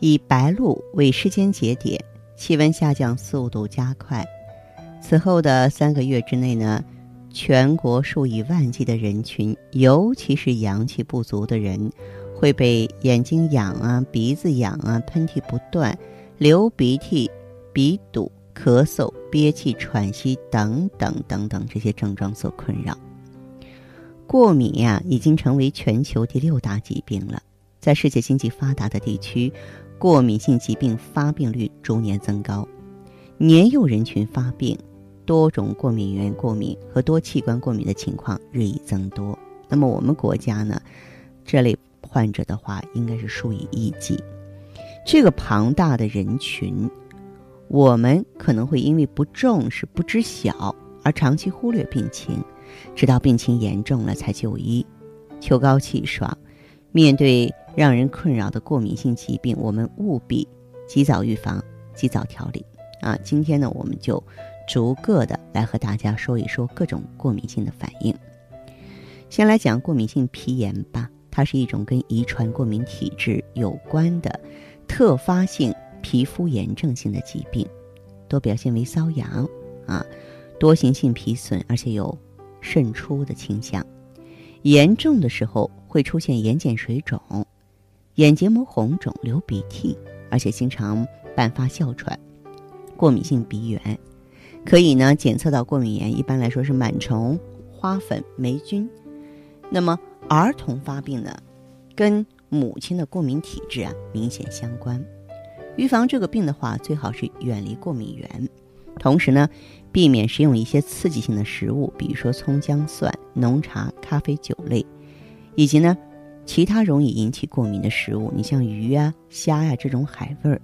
以白露为时间节点，气温下降速度加快。此后的三个月之内呢，全国数以万计的人群，尤其是阳气不足的人，会被眼睛痒啊、鼻子痒啊、喷嚏不断、流鼻涕、鼻堵、咳嗽、憋气、喘息等等等等这些症状所困扰。过敏呀，已经成为全球第六大疾病了。在世界经济发达的地区。过敏性疾病发病率逐年增高，年幼人群发病、多种过敏原过敏和多器官过敏的情况日益增多。那么我们国家呢，这类患者的话应该是数以亿计。这个庞大的人群，我们可能会因为不重视、不知晓而长期忽略病情，直到病情严重了才就医。秋高气爽，面对。让人困扰的过敏性疾病，我们务必及早预防、及早调理。啊，今天呢，我们就逐个的来和大家说一说各种过敏性的反应。先来讲过敏性皮炎吧，它是一种跟遗传过敏体质有关的特发性皮肤炎症性的疾病，多表现为瘙痒啊，多形性皮损，而且有渗出的倾向。严重的时候会出现眼睑水肿。眼结膜红肿、流鼻涕，而且经常伴发哮喘。过敏性鼻炎可以呢检测到过敏源，一般来说是螨虫、花粉、霉菌。那么儿童发病呢，跟母亲的过敏体质啊明显相关。预防这个病的话，最好是远离过敏源，同时呢，避免食用一些刺激性的食物，比如说葱姜蒜、浓茶、咖啡、酒类，以及呢。其他容易引起过敏的食物，你像鱼啊、虾呀这种海味儿，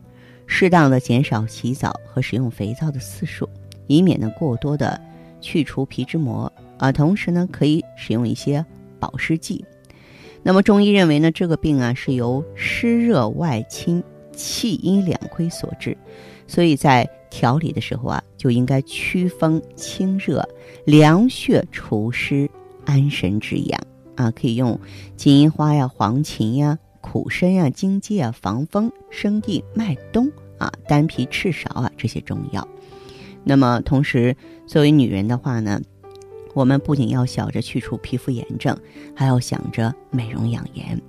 适当的减少洗澡和使用肥皂的次数，以免呢过多的去除皮脂膜啊。同时呢，可以使用一些保湿剂。那么中医认为呢，这个病啊是由湿热外侵、气阴两亏所致，所以在调理的时候啊，就应该祛风清热、凉血除湿、安神止痒。啊，可以用金银花呀、黄芩呀、苦参呀、荆芥啊、防风、生地、麦冬啊、丹皮、赤芍啊这些中药。那么，同时作为女人的话呢，我们不仅要想着去除皮肤炎症，还要想着美容养颜。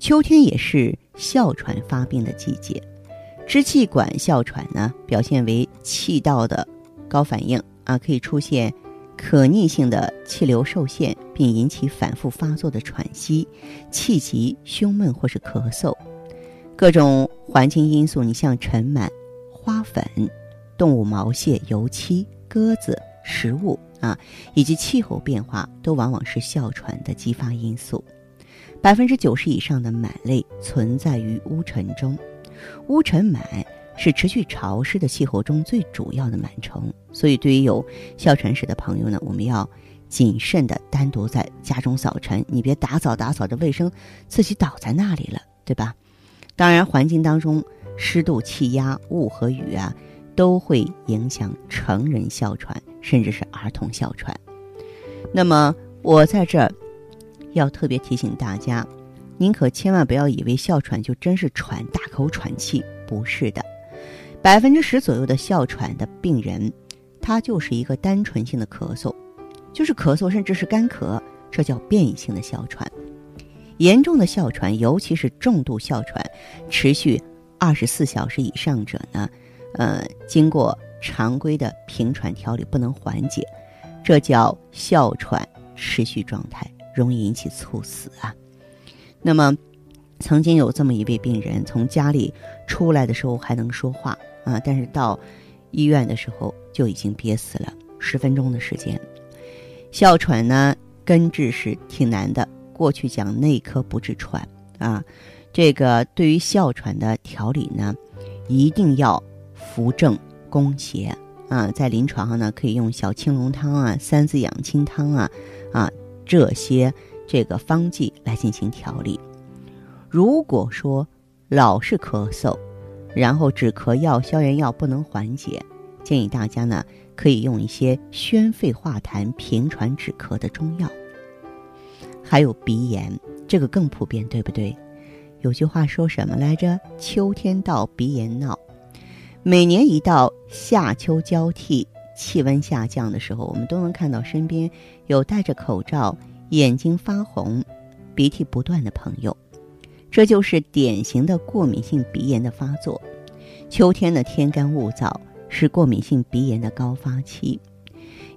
秋天也是哮喘发病的季节，支气管哮喘呢，表现为气道的高反应啊，可以出现。可逆性的气流受限，并引起反复发作的喘息、气急、胸闷或是咳嗽。各种环境因素，你像尘螨、花粉、动物毛屑、油漆、鸽子、食物啊，以及气候变化，都往往是哮喘的激发因素。百分之九十以上的螨类存在于污尘中，污尘螨。是持续潮湿的气候中最主要的螨虫，所以对于有哮喘史的朋友呢，我们要谨慎的单独在家中扫尘，你别打扫打扫着卫生，自己倒在那里了，对吧？当然，环境当中湿度、气压、雾和雨啊，都会影响成人哮喘，甚至是儿童哮喘。那么，我在这儿要特别提醒大家，您可千万不要以为哮喘就真是喘大口喘气，不是的。百分之十左右的哮喘的病人，他就是一个单纯性的咳嗽，就是咳嗽，甚至是干咳，这叫变异性的哮喘。严重的哮喘，尤其是重度哮喘，持续二十四小时以上者呢，呃，经过常规的平喘调理不能缓解，这叫哮喘持续状态，容易引起猝死啊。那么，曾经有这么一位病人，从家里出来的时候还能说话。啊！但是到医院的时候就已经憋死了，十分钟的时间。哮喘呢，根治是挺难的。过去讲内科不治喘啊，这个对于哮喘的调理呢，一定要扶正攻邪啊。在临床上呢，可以用小青龙汤啊、三子养亲汤啊啊这些这个方剂来进行调理。如果说老是咳嗽，然后止咳药、消炎药不能缓解，建议大家呢可以用一些宣肺化痰、平喘止咳的中药。还有鼻炎，这个更普遍，对不对？有句话说什么来着？秋天到，鼻炎闹。每年一到夏秋交替，气温下降的时候，我们都能看到身边有戴着口罩、眼睛发红、鼻涕不断的朋友。这就是典型的过敏性鼻炎的发作。秋天的天干物燥，是过敏性鼻炎的高发期。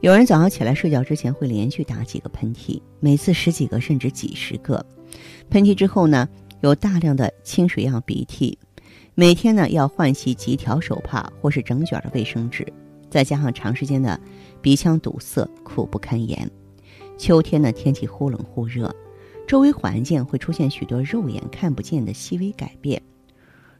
有人早上起来睡觉之前会连续打几个喷嚏，每次十几个甚至几十个。喷嚏之后呢，有大量的清水样鼻涕。每天呢要换洗几条手帕或是整卷的卫生纸，再加上长时间的鼻腔堵塞，苦不堪言。秋天呢天气忽冷忽热。周围环境会出现许多肉眼看不见的细微改变。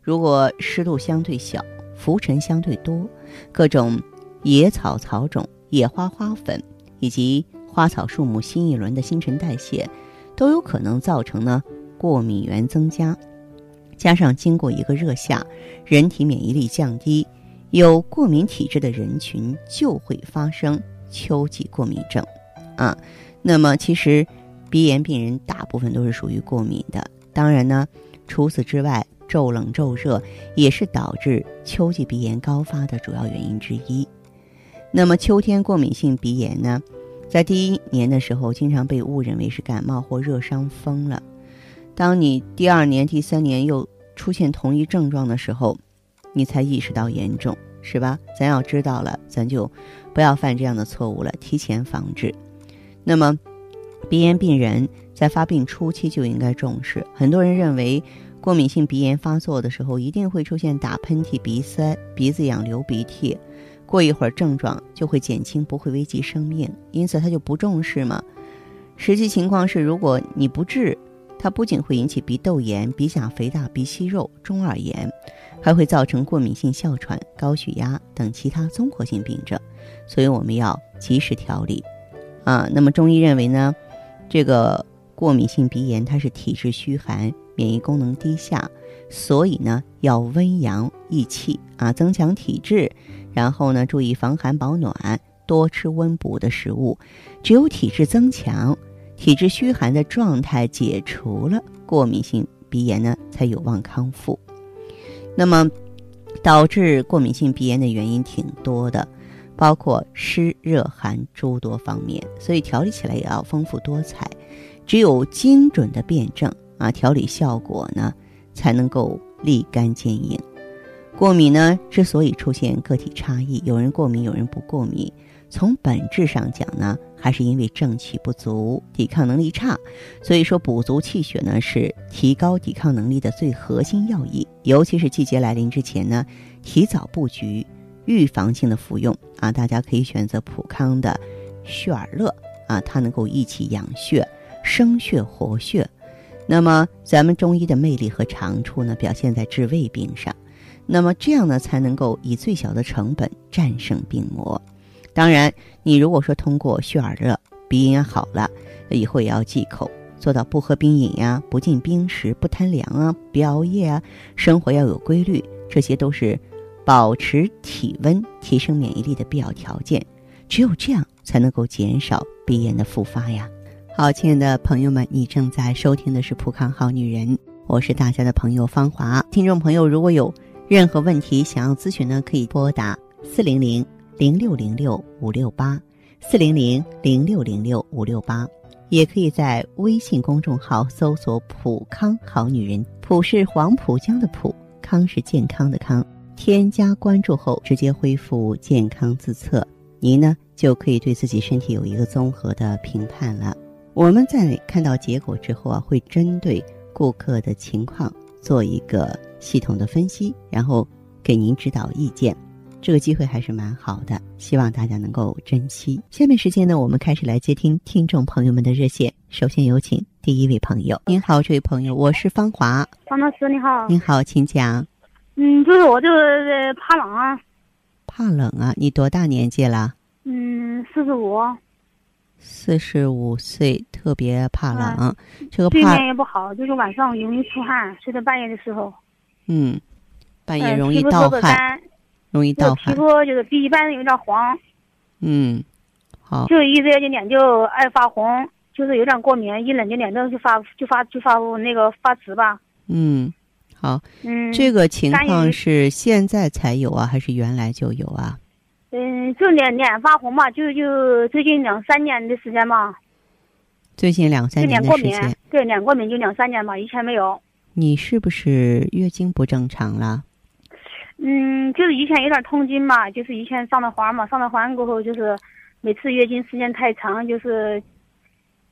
如果湿度相对小、浮尘相对多，各种野草草种、野花花粉以及花草树木新一轮的新陈代谢，都有可能造成呢过敏源增加。加上经过一个热夏，人体免疫力降低，有过敏体质的人群就会发生秋季过敏症。啊，那么其实。鼻炎病人大部分都是属于过敏的，当然呢，除此之外，骤冷骤热也是导致秋季鼻炎高发的主要原因之一。那么秋天过敏性鼻炎呢，在第一年的时候，经常被误认为是感冒或热伤风了。当你第二年、第三年又出现同一症状的时候，你才意识到严重，是吧？咱要知道了，咱就不要犯这样的错误了，提前防治。那么。鼻炎病人在发病初期就应该重视。很多人认为，过敏性鼻炎发作的时候一定会出现打喷嚏、鼻塞、鼻子痒、流鼻涕，过一会儿症状就会减轻，不会危及生命，因此他就不重视嘛。实际情况是，如果你不治，它不仅会引起鼻窦炎、鼻甲肥大、鼻息肉、中耳炎，还会造成过敏性哮喘、高血压等其他综合性病症，所以我们要及时调理。啊，那么中医认为呢？这个过敏性鼻炎，它是体质虚寒、免疫功能低下，所以呢要温阳益气啊，增强体质，然后呢注意防寒保暖，多吃温补的食物。只有体质增强、体质虚寒的状态解除了，过敏性鼻炎呢才有望康复。那么，导致过敏性鼻炎的原因挺多的。包括湿热寒诸多方面，所以调理起来也要丰富多彩。只有精准的辩证啊，调理效果呢才能够立竿见影。过敏呢之所以出现个体差异，有人过敏，有人不过敏，从本质上讲呢，还是因为正气不足，抵抗能力差。所以说，补足气血呢是提高抵抗能力的最核心要义。尤其是季节来临之前呢，提早布局。预防性的服用啊，大家可以选择普康的血尔乐啊，它能够益气养血、生血活血。那么咱们中医的魅力和长处呢，表现在治胃病上。那么这样呢，才能够以最小的成本战胜病魔。当然，你如果说通过血尔乐鼻炎好了，以后也要忌口，做到不喝冰饮呀，不进冰食，不贪凉啊，不熬夜啊，生活要有规律，这些都是。保持体温、提升免疫力的必要条件，只有这样才能够减少鼻炎的复发呀。好，亲爱的朋友们，你正在收听的是《普康好女人》，我是大家的朋友芳华。听众朋友，如果有任何问题想要咨询呢，可以拨打四零零零六零六五六八四零零零六零六五六八，也可以在微信公众号搜索“普康好女人”，普是黄浦江的浦，康是健康的康。添加关注后，直接恢复健康自测，您呢就可以对自己身体有一个综合的评判了。我们在看到结果之后啊，会针对顾客的情况做一个系统的分析，然后给您指导意见。这个机会还是蛮好的，希望大家能够珍惜。下面时间呢，我们开始来接听听众朋友们的热线。首先有请第一位朋友。您好，这位朋友，我是芳华。方老师你好。您好，请讲。嗯，就是我就是怕冷啊。怕冷啊？你多大年纪了？嗯，四十五。四十五岁，特别怕冷。这个睡眠也不好，就是晚上容易出汗，睡到半夜的时候。嗯，半夜容易盗汗。容易盗汗，皮肤就是比一般人有点黄。嗯，好。就一热就脸就爱发红，就是有点过敏，一冷就脸就就发就发就发那个发紫吧。嗯，好。嗯，这个情况是现在才有啊，还是原来就有啊？嗯，就脸脸发红嘛，就就最近两三年的时间嘛。最近两三年的时间。对，脸过敏就两三年嘛，以前没有。你是不是月经不正常了？嗯，就是以前有点痛经嘛，就是以前上了环嘛，上了环过后就是每次月经时间太长，就是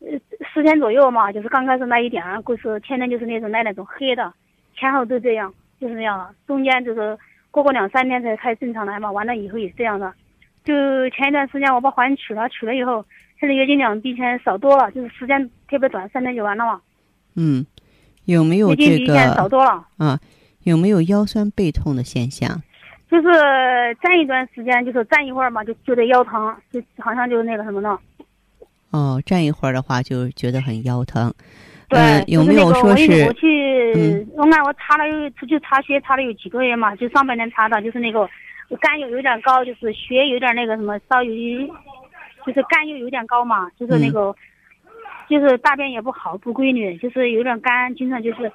呃十天左右嘛，就是刚开始那一点，就是天天就是那种那那种黑的，前后都这样，就是那样了。中间就是过过两三天才才正常来嘛，完了以后也是这样的。就前一段时间我把环取了，取了以后，现在月经量比以前少多了，就是时间特别短，三天就完了嘛。嗯，有没有这个？月经比以前少多了。啊。有没有腰酸背痛的现象？就是站一段时间，就是站一会儿嘛，就觉得腰疼，就好像就那个什么呢？哦，站一会儿的话就觉得很腰疼。对，有没有说是？我去，我看我查了有出去查血，查了有几个月嘛，就上半年查的，就是那个肝有有点高，就是血有点那个什么，稍微就是肝又有点高嘛，就是那个就是大便也不好，不规律，就是有点干，经常就是。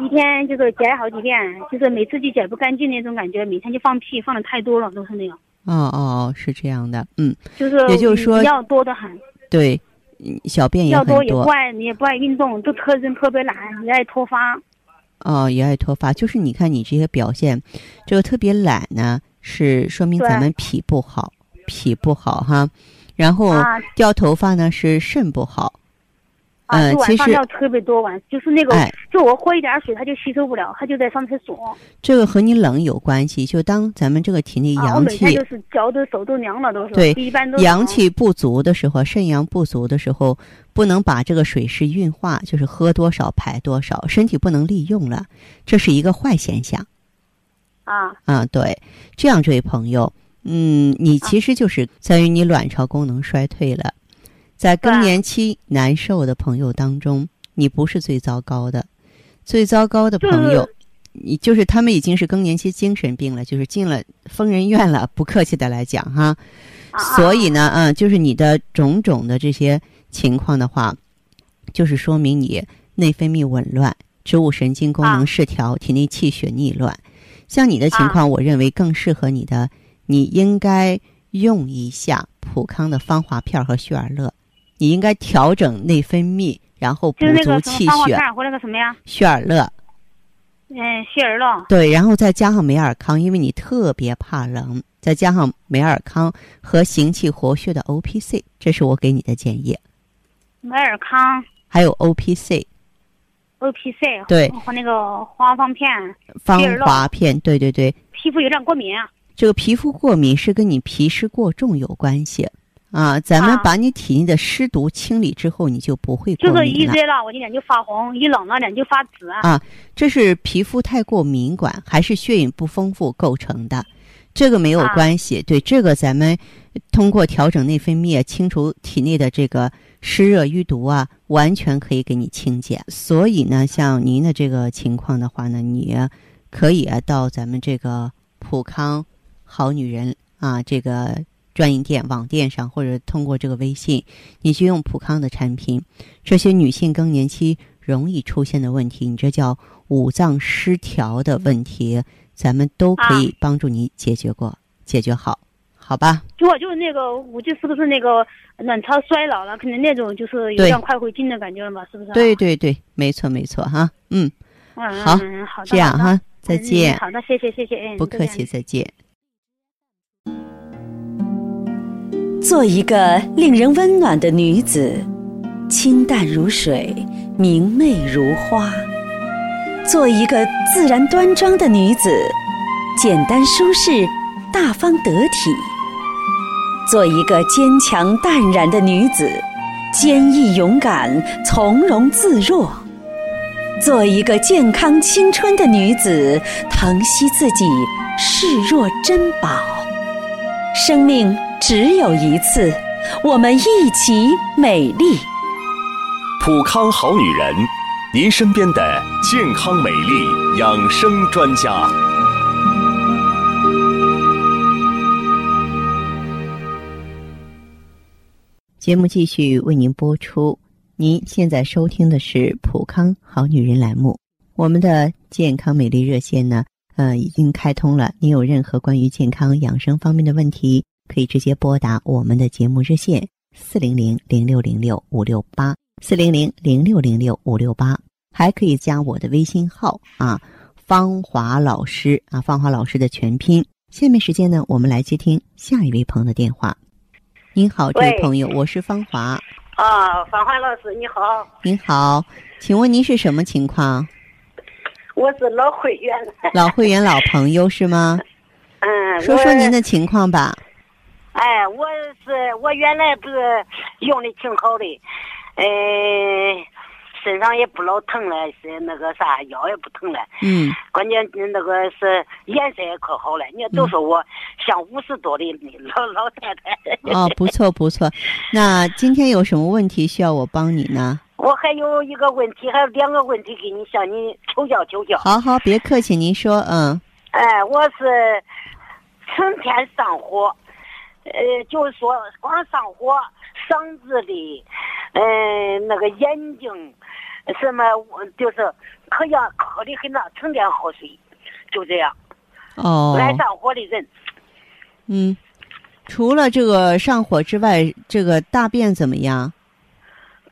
一天就是解好几遍，就是每次就解不干净那种感觉，每天就放屁，放的太多了，都是那样。哦哦，是这样的，嗯，就是也就是说药多的很。对，小便也很多。也不爱，也不爱运动，都特人特别懒，也爱脱发。哦，也爱脱发，就是你看你这些表现，这个特别懒呢，是说明咱们脾不好，脾不好哈。然后掉头发呢是肾不好。啊，晚上尿特别多，晚就是那个，就我喝一点水，它就吸收不了，它就在上厕所。这个和你冷有关系，就当咱们这个体内阳气，我就是脚都手都凉了，都是。对，一般都阳气不足的时候，肾阳不足的时候，不能把这个水湿运化，就是喝多少排多少，身体不能利用了，这是一个坏现象。啊啊，对，这样这位朋友，嗯，你其实就是在于你卵巢功能衰退了。在更年期难受的朋友当中，你不是最糟糕的。最糟糕的朋友，你就是他们已经是更年期精神病了，就是进了疯人院了。不客气的来讲哈，所以呢，嗯，就是你的种种的这些情况的话，就是说明你内分泌紊乱、植物神经功能失调、体内气血逆乱。像你的情况，我认为更适合你的，你应该用一下普康的芳华片和旭尔乐。你应该调整内分泌，然后补足气血。或那个什么呀？血尔乐。嗯，雪尔乐。对，然后再加上美尔康，因为你特别怕冷，再加上美尔康和行气活血的 O P C，这是我给你的建议。美尔康。还有 O P C。O P C。对。和那个芳芳片。芳华片，对对对。皮肤有点过敏。这个皮肤过敏是跟你皮湿过重有关系。啊，咱们把你体内的湿毒清理之后，你就不会过敏了。就是一热了，我的脸就发红；一冷了，脸就发紫。啊，这是皮肤太过敏感，还是血液不丰富构成的？这个没有关系。对这个，咱们通过调整内分泌，清除体内的这个湿热淤毒啊，完全可以给你清洁。所以呢，像您的这个情况的话呢，你可以啊到咱们这个普康好女人啊，这个。专营店、网店上，或者通过这个微信，你去用普康的产品，这些女性更年期容易出现的问题，你这叫五脏失调的问题，咱们都可以帮助你解决过、解决好，好吧？就就是那个，我就是不是那个卵巢衰老了，可能那种就是有点快回经的感觉了嘛，是不是？对对对，没错没错哈，嗯，好，好，这样哈，再见。好的，谢谢谢谢，不客气，再见。做一个令人温暖的女子，清淡如水，明媚如花；做一个自然端庄的女子，简单舒适，大方得体；做一个坚强淡然的女子，坚毅勇敢、从容自若；做一个健康青春的女子，疼惜自己，视若珍宝。生命只有一次，我们一起美丽。普康好女人，您身边的健康美丽养生专家。节目继续为您播出。您现在收听的是普康好女人栏目。我们的健康美丽热线呢，呃，已经开通了。您有任何关于健康养生方面的问题，可以直接拨打我们的节目热线四零零零六零六五六八四零零零六零六五六八，还可以加我的微信号啊，芳华老师啊，芳华老师的全拼。下面时间呢，我们来接听下一位朋友的电话。您好，这位朋友，我是芳华。啊，芳华老师你好，您好，请问您是什么情况？我是老会员。老会员、老朋友是吗？嗯，说说您的情况吧。哎，我是我原来不是用的挺好的，呃，身上也不老疼了，是那个啥腰也不疼了，嗯，关键那个是颜色也可好了，人家都说我像五十多的老 老太太。哦，不错不错。那今天有什么问题需要我帮你呢？我还有一个问题，还有两个问题给你向你求教求教。好好，别客气，您说。嗯哎，我是成天上火，呃，就是说光上火，嗓子里，嗯、那个眼睛，什么就是可痒渴的很呐，成天喝水，就这样。哦，爱上火的人，嗯，除了这个上火之外，这个大便怎么样？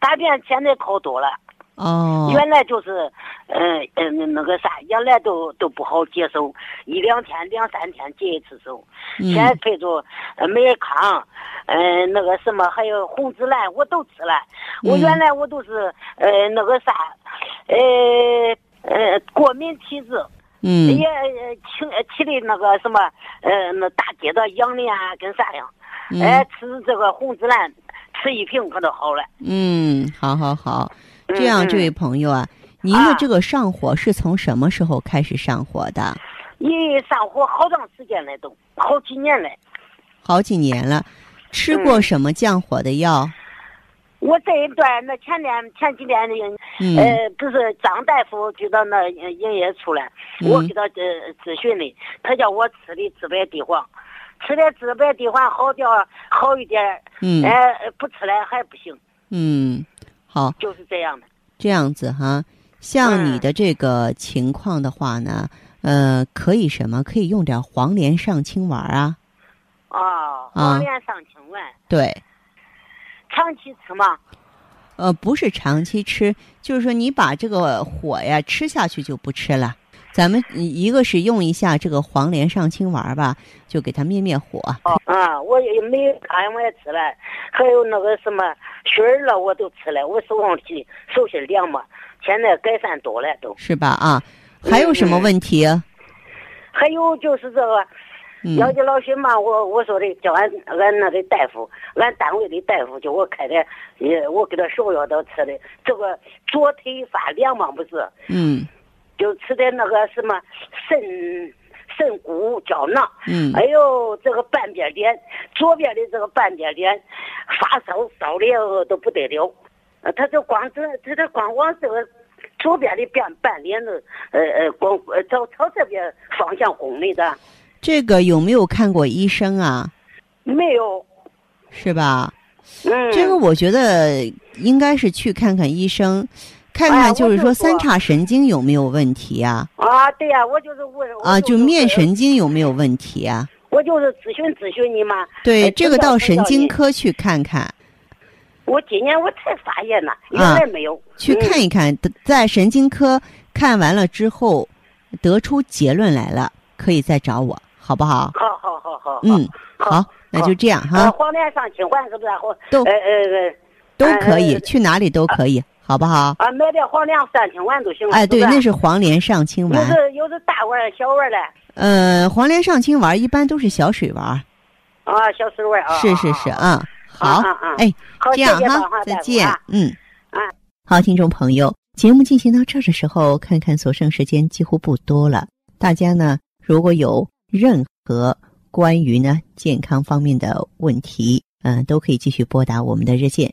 大便现在好多了。哦，原来就是，嗯、嗯、那个啥，原来都都不好接受，一两天、两三天接一次手。嗯现在配着呃美尔康，嗯、那个什么，还有红紫兰，我都吃了。我嗯原来我都是呃那个啥，呃呃过敏体质，嗯也呃起呃起的那个什么呃那大街的痒的啊，跟啥样？哎、嗯吃这个红紫兰，吃一瓶可都好了。嗯，好好好。嗯这样，这位嗯朋友啊，您的啊。这个上火是从什么时候开始上火的？一上火好长时间了，都好几年了。好几年了，吃过嗯。什么降火的药？我这一段那前天前几天的，嗯。呃，不是张大夫就到那营业处了，嗯。我给他呃咨询的，他叫我吃的治百地黄，吃的治百地黄好点好一点，嗯。哎、不吃了还不行，嗯，好，就是这样的。这样子哈。像你嗯的这个情况的话呢，呃，可以什么？可以用点黄连上清丸啊。哦，黄连上清丸，对，长期吃吗？呃，不是长期吃，就是说你把这个火呀吃下去就不吃了。咱们一个是用一下这个黄连上清丸吧，就给它灭灭火。哦，啊，我也没看我也吃了，还有那个什么熏儿了我都吃了，我手上起手心凉嘛，现在改善多了都。是吧？啊，还有什么嗯问题？还有就是这个。嗯了解老徐嘛，我我说的叫俺俺那个大夫，俺单位的大夫叫我开的，也我给他芍药都吃的。这个左腿发凉嘛，不是，嗯就吃的那个什么肾肾骨胶囊。嗯哎呦，这个半边脸，左边的这个半边脸发烧烧的都不得了。呃，他就光这他这光往这个左边的半半脸子，呃呃，光呃朝朝这边方向拱的的，这个有没有看过医生啊？没有。是吧？嗯，这个我觉得应该是去看看医生，看看就是说三叉神经有没有问题啊？啊，对呀、我就是问啊，就面神经有没有问题啊？我就是咨询咨询你嘛。对，哎这个到神经。科去看看，我今年我才发现呢，原啊来没有。去看一看，得在神经科看完了之后，得出结论来了，可以再找我，好不好？好好好好。嗯，好好，那就这样啊，哈，黄连上清环是不是？或都呃呃都可以，呃去哪里都可以，好不好？呃啊，买点黄连上清丸就行了。哎，对，那是黄连上清有丸。是有是大丸小碗儿的。呃，黄连上清丸一般都是小水丸。啊，小水丸啊。是是是啊，好，哎，这样哈，再见，嗯，啊，好，听众朋友，节目进行到这的时候，看看所剩时间几乎不多了。大家呢，如果有任何关于呢健康方面的问题，嗯，都可以继续拨打我们的热线